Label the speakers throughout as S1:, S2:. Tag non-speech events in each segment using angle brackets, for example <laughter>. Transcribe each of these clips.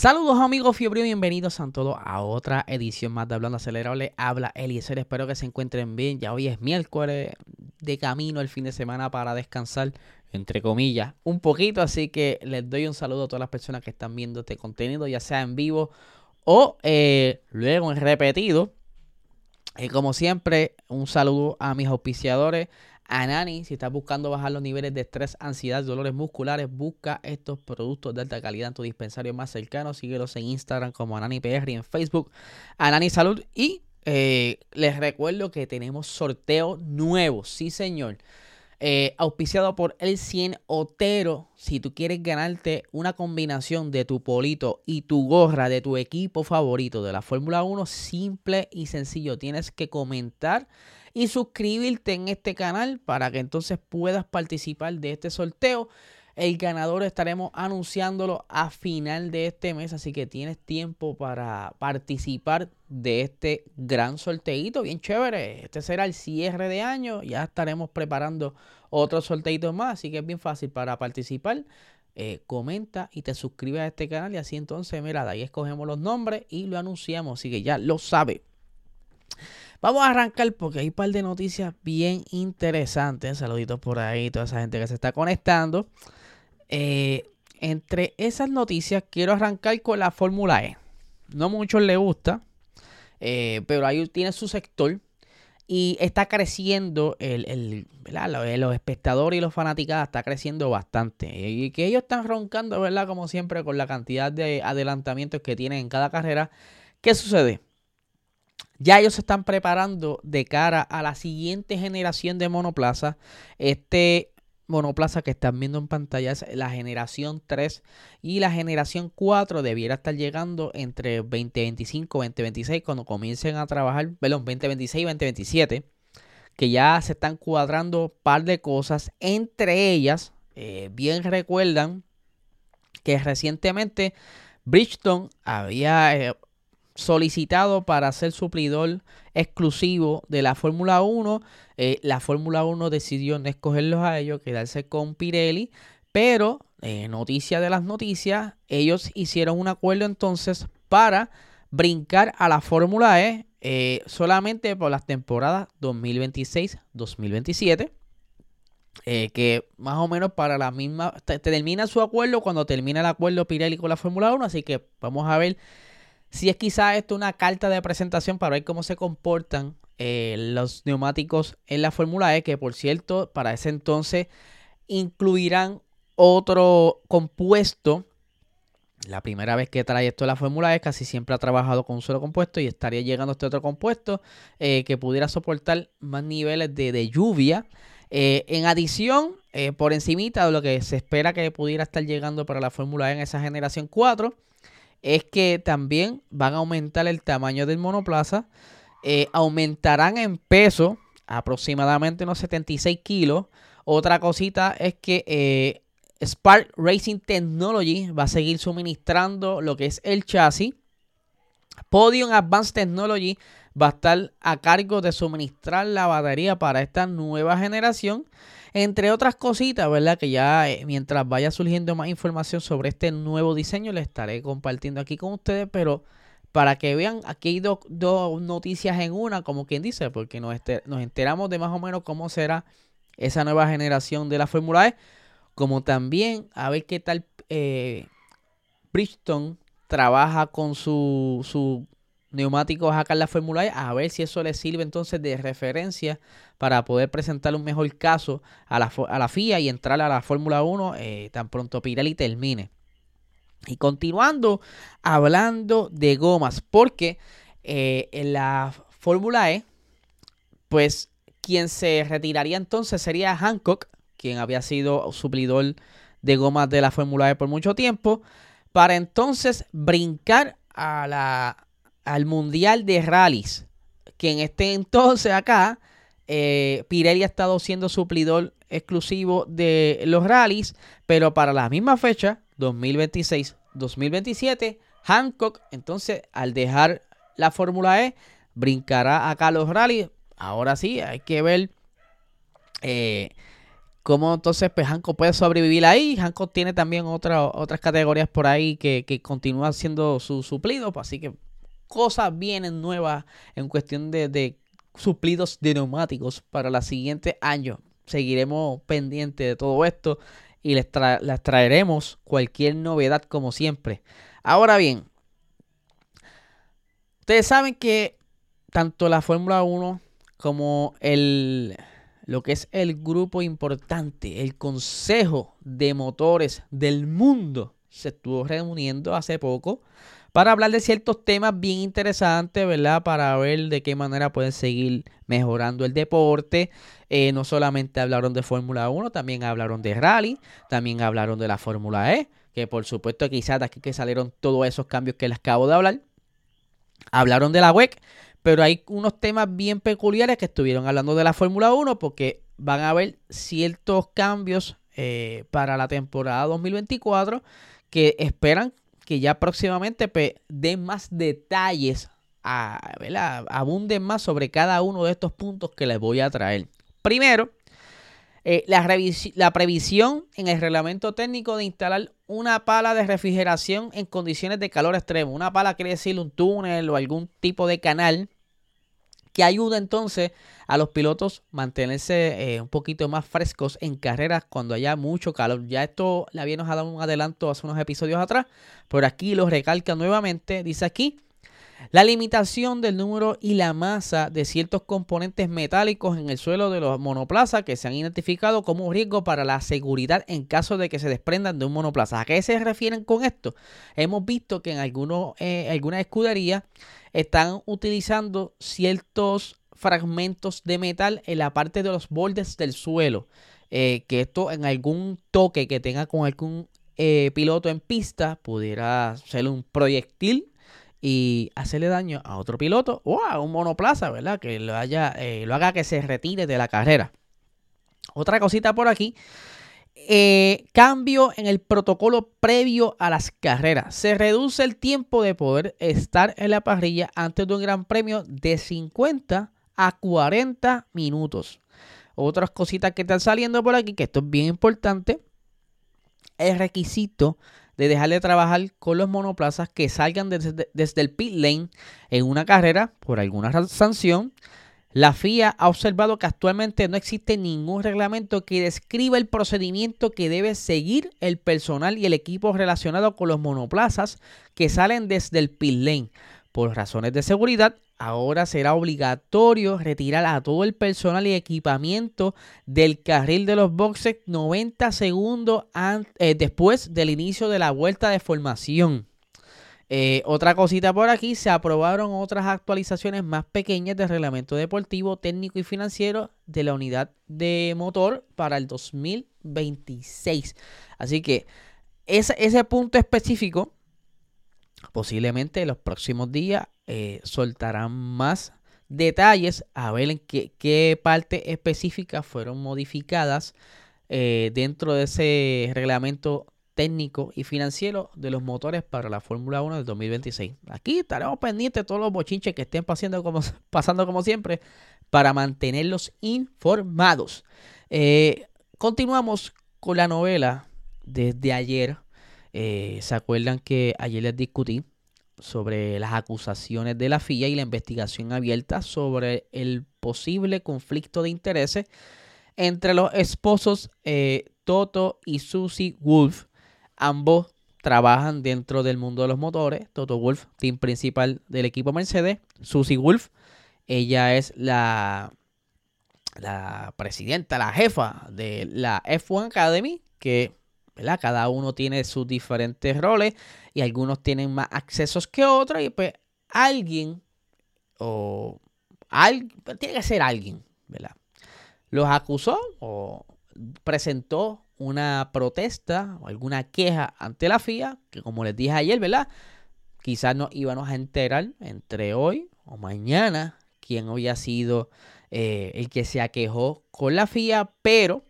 S1: Saludos amigos fiebre, bienvenidos a todos a otra edición más de Hablando Acelerable. Habla Eliezer, espero que se encuentren bien. Ya hoy es miércoles, de camino el fin de semana para descansar, entre comillas, un poquito. Así que les doy un saludo a todas las personas que están viendo este contenido, ya sea en vivo o eh, luego en repetido. Y como siempre, un saludo a mis auspiciadores. Anani, si estás buscando bajar los niveles de estrés, ansiedad, dolores musculares, busca estos productos de alta calidad en tu dispensario más cercano. Síguelos en Instagram como Anani PR y en Facebook Anani Salud. Y eh, les recuerdo que tenemos sorteo nuevo, sí señor. Eh, auspiciado por el 100 Otero. Si tú quieres ganarte una combinación de tu polito y tu gorra de tu equipo favorito de la Fórmula 1, simple y sencillo. Tienes que comentar y suscribirte en este canal para que entonces puedas participar de este sorteo. El ganador estaremos anunciándolo a final de este mes, así que tienes tiempo para participar de este gran sorteito, bien chévere. Este será el cierre de año, ya estaremos preparando otros sorteitos más, así que es bien fácil para participar. Eh, comenta y te suscribes a este canal y así entonces, mira, de ahí escogemos los nombres y lo anunciamos, así que ya lo sabe. Vamos a arrancar porque hay un par de noticias bien interesantes. Saluditos por ahí, toda esa gente que se está conectando. Eh, entre esas noticias quiero arrancar con la Fórmula E. No muchos le gusta, eh, pero ahí tiene su sector y está creciendo el, el los espectadores y los fanaticados está creciendo bastante y que ellos están roncando verdad como siempre con la cantidad de adelantamientos que tienen en cada carrera qué sucede ya ellos se están preparando de cara a la siguiente generación de monoplaza. Este monoplaza que están viendo en pantalla es la generación 3 y la generación 4 debiera estar llegando entre 2025 y 2026 cuando comiencen a trabajar, perdón, 2026 y 2027 que ya se están cuadrando un par de cosas, entre ellas, eh, bien recuerdan que recientemente Bridgestone había eh, solicitado para ser suplidor exclusivo de la Fórmula 1. Eh, la Fórmula 1 decidió no escogerlos a ellos, quedarse con Pirelli, pero eh, noticia de las noticias, ellos hicieron un acuerdo entonces para brincar a la Fórmula E eh, solamente por las temporadas 2026-2027. que más o menos para la misma termina su acuerdo cuando termina el acuerdo Pirelli con la Fórmula 1 así que vamos a ver si es quizás esto una carta de presentación para ver cómo se comportan eh, los neumáticos en la Fórmula E, que por cierto, para ese entonces incluirán otro compuesto. La primera vez que trae esto la Fórmula E, casi siempre ha trabajado con un solo compuesto y estaría llegando este otro compuesto eh, que pudiera soportar más niveles de, lluvia. Eh, en adición, por encimita de lo que se espera que pudiera estar llegando para la Fórmula E en esa generación 4, es que también van a aumentar el tamaño del monoplaza, eh, aumentarán en peso aproximadamente unos 76 kilos. Otra cosita es que eh, Spark Racing Technology va a seguir suministrando lo que es el chasis. Podium Advanced Technology va a estar a cargo de suministrar la batería para esta nueva generación. Entre otras cositas, ¿verdad? Que ya eh, mientras vaya surgiendo más información sobre este nuevo diseño, le estaré compartiendo aquí con ustedes, pero para que vean, aquí hay dos noticias en una, como quien dice, porque nos, nos enteramos de más o menos cómo será esa nueva generación de la Fórmula E, como también a ver qué tal eh, Bridgestone trabaja con su, su neumáticos acá en la Fórmula E, a ver si eso le sirve entonces de referencia para poder presentar un mejor caso a la, a la FIA y entrar a la Fórmula 1 eh, tan pronto Pirelli termine. Y continuando hablando de gomas, porque eh, en la Fórmula E, pues quien se retiraría entonces sería Hancock, quien había sido suplidor de gomas de la Fórmula E por mucho tiempo, para entonces brincar a la, al Mundial de Rallys, que en este entonces acá eh, Pirelli ha estado siendo suplidor exclusivo de los rallies, pero para la misma fecha, 2026-2027, Hancock, entonces, al dejar la Fórmula E, brincará acá los rallies. Ahora sí, hay que ver eh, cómo entonces pues, Hancock puede sobrevivir ahí. Hancock tiene también otras categorías por ahí que, que continúan siendo su suplido, pues, así que cosas vienen nuevas en cuestión de, suplidos de neumáticos para los siguientes años. Seguiremos pendientes de todo esto y les, les, traeremos cualquier novedad como siempre. Ahora bien, ustedes saben que tanto la Fórmula 1 como el, lo que es el grupo importante, el Consejo de Motores del Mundo, se estuvo reuniendo hace poco para hablar de ciertos temas bien interesantes, ¿verdad? Para ver de qué manera pueden seguir mejorando el deporte. Eh, no solamente hablaron de Fórmula 1, también hablaron de rally, también hablaron de la Fórmula E, que por supuesto quizás de aquí que salieron todos esos cambios que les acabo de hablar. Hablaron de la WEC, pero hay unos temas bien peculiares que estuvieron hablando de la Fórmula 1 porque van a haber ciertos cambios eh, para la temporada 2024 que esperan que ya próximamente den más detalles, a, abunden más sobre cada uno de estos puntos que les voy a traer. Primero, eh, la, la, previsión en el reglamento técnico de instalar una pala de refrigeración en condiciones de calor extremo. Una pala quiere decir un túnel o algún tipo de canal ayuda entonces a los pilotos mantenerse eh, un poquito más frescos en carreras cuando haya mucho calor. Ya esto le habíamos dado un adelanto hace unos episodios atrás, pero aquí lo recalca nuevamente. Dice aquí, la limitación del número y la masa de ciertos componentes metálicos en el suelo de los monoplazas que se han identificado como un riesgo para la seguridad en caso de que se desprendan de un monoplaza. ¿A qué se refieren con esto? Hemos visto que en algunos, eh, algunas escuderías están utilizando ciertos fragmentos de metal en la parte de los bordes del suelo. Eh, que esto en algún toque que tenga con algún eh, piloto en pista pudiera ser un proyectil y hacerle daño a otro piloto o a un monoplaza, ¿verdad? Que lo, haya, eh, lo haga que se retire de la carrera. Otra cosita por aquí eh, cambio en el protocolo previo a las carreras. Se reduce el tiempo de poder estar en la parrilla antes de un gran premio de 50 a 40 minutos. Otras cositas que están saliendo por aquí, que esto es bien importante. El requisito de dejar de trabajar con los monoplazas que salgan desde, desde el pit lane en una carrera por alguna sanción la FIA ha observado que actualmente no existe ningún reglamento que describa el procedimiento que debe seguir el personal y el equipo relacionado con los monoplazas que salen desde el pit lane. Por razones de seguridad, ahora será obligatorio retirar a todo el personal y equipamiento del carril de los boxes 90 segundos eh, después del inicio de la vuelta de formación. Eh, otra cosita por aquí, se aprobaron otras actualizaciones más pequeñas del reglamento deportivo, técnico y financiero de la unidad de motor para el 2026. Así que ese, ese punto específico, posiblemente en los próximos días eh, soltarán más detalles a ver en qué, qué parte específica fueron modificadas eh, dentro de ese reglamento técnico y financiero de los motores para la Fórmula 1 del 2026. Aquí estaremos pendientes de todos los bochinches que estén pasando como, <laughs> pasando como siempre para mantenerlos informados. Eh, continuamos con la novela desde ayer. ¿Se acuerdan que ayer les discutí sobre las acusaciones de la FIA y la investigación abierta sobre el posible conflicto de intereses entre los esposos eh, Toto y Susie Wolf Ambos trabajan dentro del mundo de los motores. Toto Wolf, team principal del equipo Mercedes. Susie Wolf, ella es la, la presidenta, la jefa de la F1 Academy, que cada uno tiene sus diferentes roles y algunos tienen más accesos que otros. Y pues alguien, o alguien, tiene que ser alguien, ¿verdad? Los acusó o presentó una protesta o alguna queja ante la FIA, que como les dije ayer, ¿verdad? Quizás nos íbamos a enterar entre hoy o mañana quién había sido eh, el que se aquejó con la FIA, pero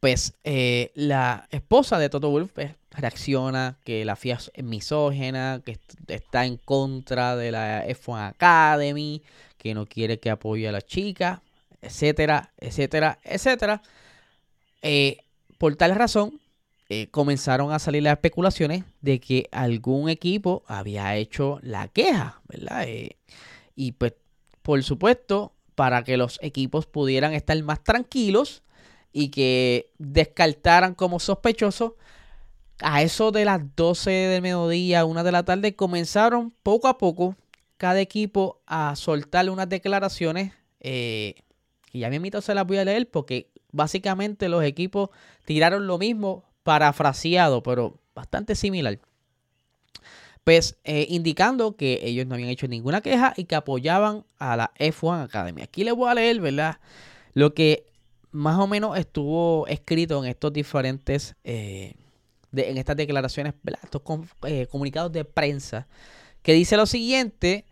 S1: pues eh, la esposa de Toto Wolf pues, reacciona que la FIA es misógena, que está en contra de la F1 Academy, que no quiere que apoye a la chica, etcétera, etcétera, etcétera. Eh, por tal razón, eh, comenzaron a salir las especulaciones de que algún equipo había hecho la queja, ¿verdad? Y pues, por supuesto, para que los equipos pudieran estar más tranquilos y que descartaran como sospechosos, a eso de las 12 del mediodía, una de la tarde, comenzaron poco a poco cada equipo a soltarle unas declaraciones. y ya me invito, se las voy a leer porque básicamente los equipos tiraron lo mismo, parafraseado, pero bastante similar. Pues eh, indicando que ellos no habían hecho ninguna queja y que apoyaban a la F1 Academy. Aquí les voy a leer, ¿verdad? Lo que más o menos estuvo escrito en estos diferentes, eh, en estas declaraciones. Estos eh, comunicados de prensa, que dice lo siguiente,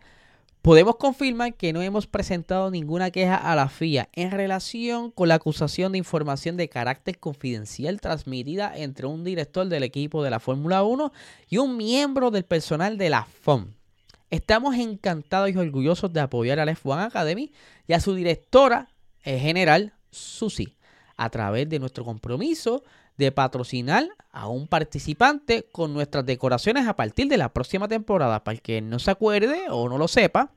S1: Podemos confirmar que no hemos presentado ninguna queja a la FIA en relación con la acusación de información de carácter confidencial transmitida entre un director del equipo de la Fórmula 1 y un miembro del personal de la FOM. Estamos encantados y orgullosos de apoyar a la F1 Academy y a su directora eh, general, Susi, a través de nuestro compromiso de patrocinar a un participante con nuestras decoraciones a partir de la próxima temporada. Para el que no se acuerde o no lo sepa,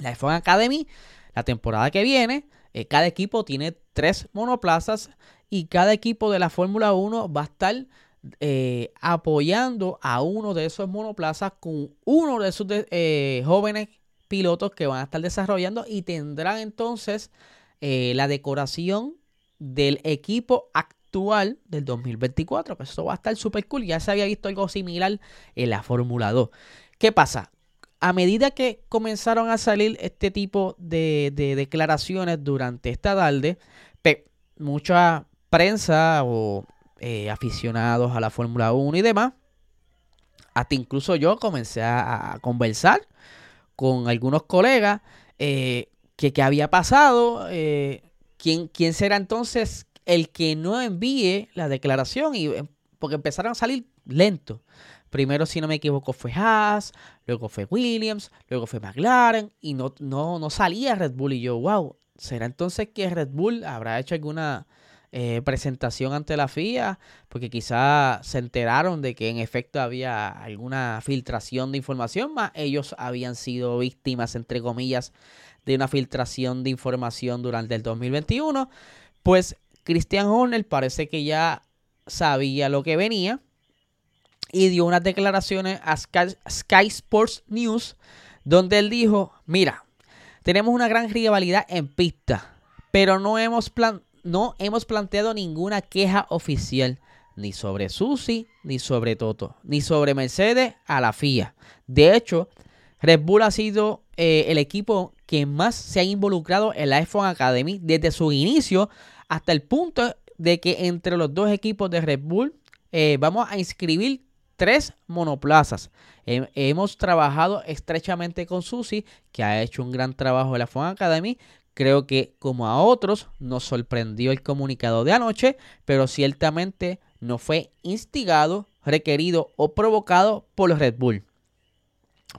S1: la F1 Academy, la temporada que viene, eh, cada equipo tiene tres monoplazas y cada equipo de la Fórmula 1 va a estar eh, apoyando a uno de esos monoplazas con uno de sus eh, jóvenes pilotos que van a estar desarrollando y tendrán entonces la decoración del equipo actual del 2024. Que eso va a estar súper cool. Ya se había visto algo similar en la Fórmula 2. ¿Qué pasa? a medida que comenzaron a salir este tipo de, declaraciones durante esta tarde, mucha prensa o eh, aficionados a la Fórmula 1 y demás, hasta incluso yo comencé a, conversar con algunos colegas eh, que había pasado, eh, ¿quién, quién será entonces el que no envíe la declaración, y porque empezaron a salir lento. Primero, si no me equivoco, fue Haas, luego fue Williams, luego fue McLaren y no, no, no salía Red Bull. Y yo, wow, ¿será entonces que Red Bull habrá hecho alguna eh, presentación ante la FIA? Porque quizá se enteraron de que en efecto había alguna filtración de información, más ellos habían sido víctimas, entre comillas, de una filtración de información durante el 2021. Pues Christian Horner parece que ya sabía lo que venía y dio unas declaraciones a Sky, Sports News donde él dijo, mira, tenemos una gran rivalidad en pista, pero no hemos, plan no hemos planteado ninguna queja oficial ni sobre Susi, ni sobre Toto, ni sobre Mercedes a la FIA. De hecho, Red Bull ha sido eh, el equipo que más se ha involucrado en la F1 Academy desde su inicio hasta el punto de que entre los dos equipos de Red Bull eh, vamos a inscribir tres monoplazas. hemos trabajado estrechamente con Susi, que ha hecho un gran trabajo en la F1 Academy. Creo que como a otros nos sorprendió el comunicado de anoche, pero ciertamente no fue instigado, requerido o provocado por los Red Bull.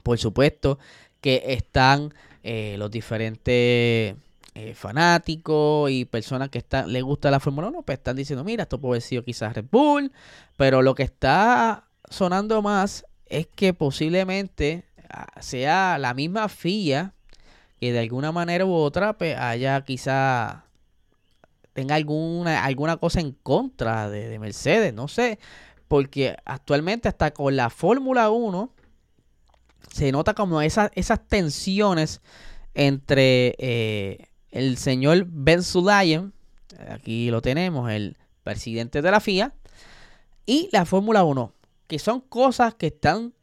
S1: Por supuesto que están eh, los diferentes eh, fanáticos y personas que están, les gusta la Fórmula 1, pues están diciendo, mira, esto puede haber quizás Red Bull, pero lo que está sonando más es que posiblemente ah, sea la misma FIA que de alguna manera u otra pues, haya quizá tenga alguna, alguna cosa en contra de, Mercedes, no sé, porque actualmente hasta con la Fórmula 1 se nota como esas, esas tensiones entre eh, el señor Ben Sudayen, aquí lo tenemos, el presidente de la FIA, y la Fórmula 1 que son cosas que están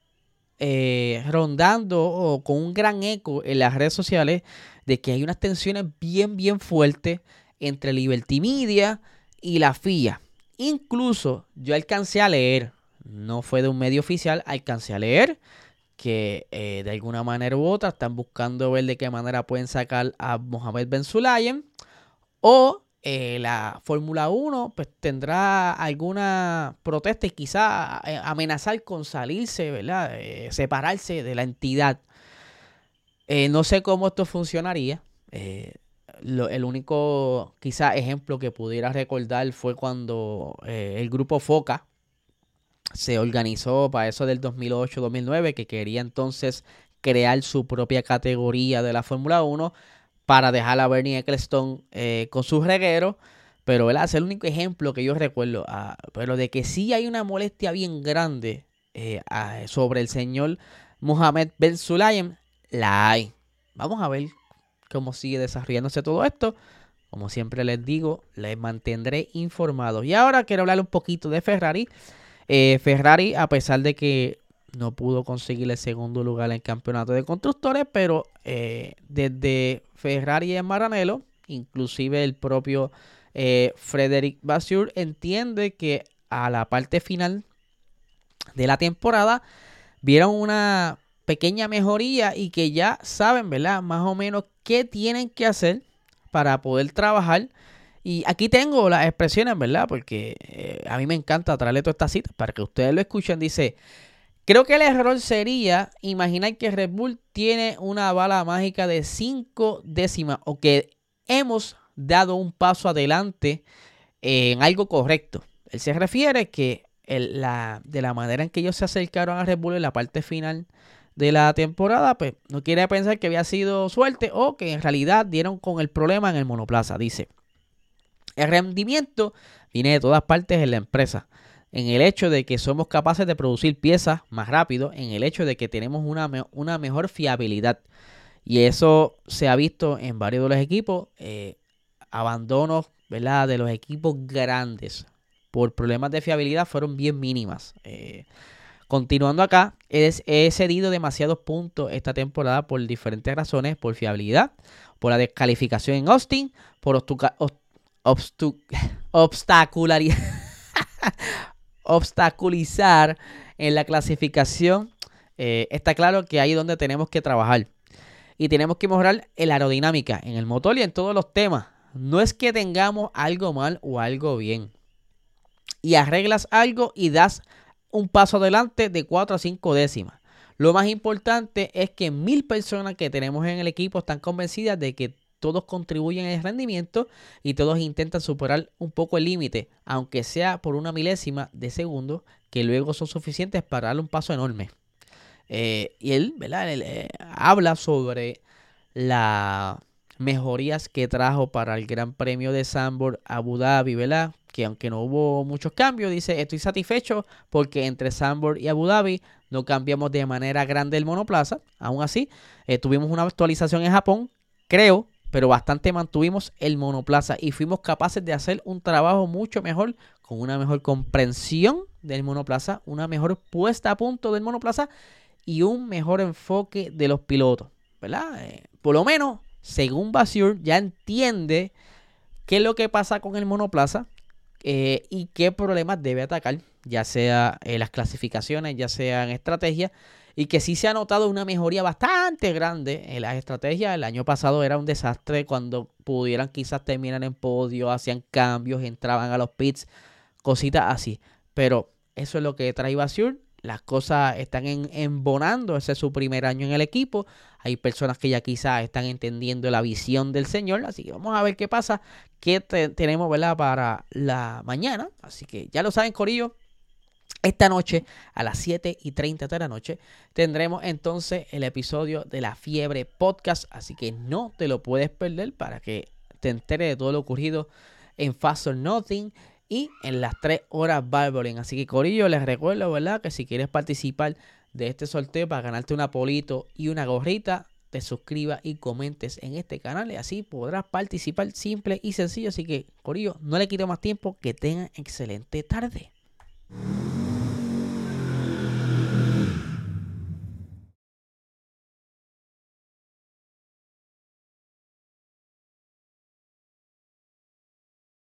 S1: eh, rondando o con un gran eco en las redes sociales de que hay unas tensiones bien, bien fuertes entre Liberty Media y la FIA. Incluso yo alcancé a leer, no fue de un medio oficial, alcancé a leer que eh, de alguna manera u otra están buscando ver de qué manera pueden sacar a Mohamed Ben Sulayem o eh, la Fórmula 1 pues tendrá alguna protesta y quizá eh, amenazar con salirse, ¿verdad? separarse de la entidad. no sé cómo esto funcionaría. el único quizá ejemplo que pudiera recordar fue cuando el grupo Foca se organizó para eso del 2008-2009, que quería entonces crear su propia categoría de la Fórmula 1 para dejar a Bernie Ecclestone eh, con sus regueros. Pero ¿verdad? es el único ejemplo que yo recuerdo. Ah, pero de que sí hay una molestia bien grande eh, sobre el señor Mohamed Ben Sulayem, la hay. Vamos a ver cómo sigue desarrollándose todo esto. Como siempre les digo, les mantendré informados. Y ahora quiero hablar un poquito de Ferrari. Eh, Ferrari, a pesar de que no pudo conseguir el segundo lugar en el campeonato de constructores, pero eh, desde Ferrari en Maranello, inclusive el propio eh, Frederic Vasseur entiende que a la parte final de la temporada vieron una pequeña mejoría y que ya saben, ¿verdad? Más o menos qué tienen que hacer para poder trabajar y aquí tengo las expresiones, ¿verdad? Porque eh, a mí me encanta traerle todas estas citas para que ustedes lo escuchen. Dice, creo que el error sería imaginar que Red Bull tiene una bala mágica de 5 décimas o que hemos dado un paso adelante en algo correcto. Él se refiere que la, de la manera en que ellos se acercaron a Red Bull en la parte final de la temporada, pues no quiere pensar que había sido suerte o que en realidad dieron con el problema en el monoplaza. Dice, el rendimiento viene de todas partes en la empresa. En el hecho de que somos capaces de producir piezas más rápido, en el hecho de que tenemos una, una mejor fiabilidad. Y eso se ha visto en varios de los equipos. Eh, abandonos ¿verdad? de los equipos grandes por problemas de fiabilidad fueron bien mínimas. Eh, continuando acá, he, cedido demasiados puntos esta temporada por diferentes razones, por fiabilidad, por la descalificación en Austin, por <laughs> obstaculizar en la clasificación, eh, está claro que ahí es donde tenemos que trabajar. Y tenemos que mejorar la aerodinámica en el motor y en todos los temas. No es que tengamos algo mal o algo bien. Y arreglas algo y das un paso adelante de 4 a 5 décimas. Lo más importante es que mil personas que tenemos en el equipo están convencidas de que todos contribuyen al rendimiento y todos intentan superar un poco el límite, aunque sea por una milésima de segundo, que luego son suficientes para darle un paso enorme. Eh, y él, ¿verdad? Eh, habla sobre las mejorías que trajo para el Gran Premio de Sambor Abu Dhabi, ¿verdad? Que aunque no hubo muchos cambios, dice, estoy satisfecho porque entre Sambor y Abu Dhabi no cambiamos de manera grande el monoplaza. Aún así, eh, tuvimos una actualización en Japón. Creo pero bastante mantuvimos el monoplaza y fuimos capaces de hacer un trabajo mucho mejor, con una mejor comprensión del monoplaza, una mejor puesta a punto del monoplaza y un mejor enfoque de los pilotos, ¿verdad? Eh, por lo menos, según Basur, ya entiende qué es lo que pasa con el monoplaza eh, y qué problemas debe atacar, ya sea en las clasificaciones, ya sea en estrategia y que sí se ha notado una mejoría bastante grande en las estrategias. El año pasado era un desastre cuando pudieran quizás terminar en podio, hacían cambios, entraban a los pits, cositas así. Pero eso es lo que trae Basur. Las cosas están en, embonando, ese es su primer año en el equipo. Hay personas que ya quizás están entendiendo la visión del Señor. Así que vamos a ver qué pasa, qué tenemos ¿verdad? para la mañana. Así que ya lo saben, Corillo. Esta noche, a las 7 y 30 de la noche, tendremos entonces el episodio de la Fiebre Podcast. Así que no te lo puedes perder para que te enteres de todo lo ocurrido en Fast or Nothing y en las 3 horas Barbering. Así que, Corillo, les recuerdo, ¿verdad? Que si quieres participar de este sorteo para ganarte un apolito y una gorrita, te suscribas y comentes en este canal y así podrás participar simple y sencillo. Así que, Corillo, no le quito más tiempo. Que tengan excelente tarde.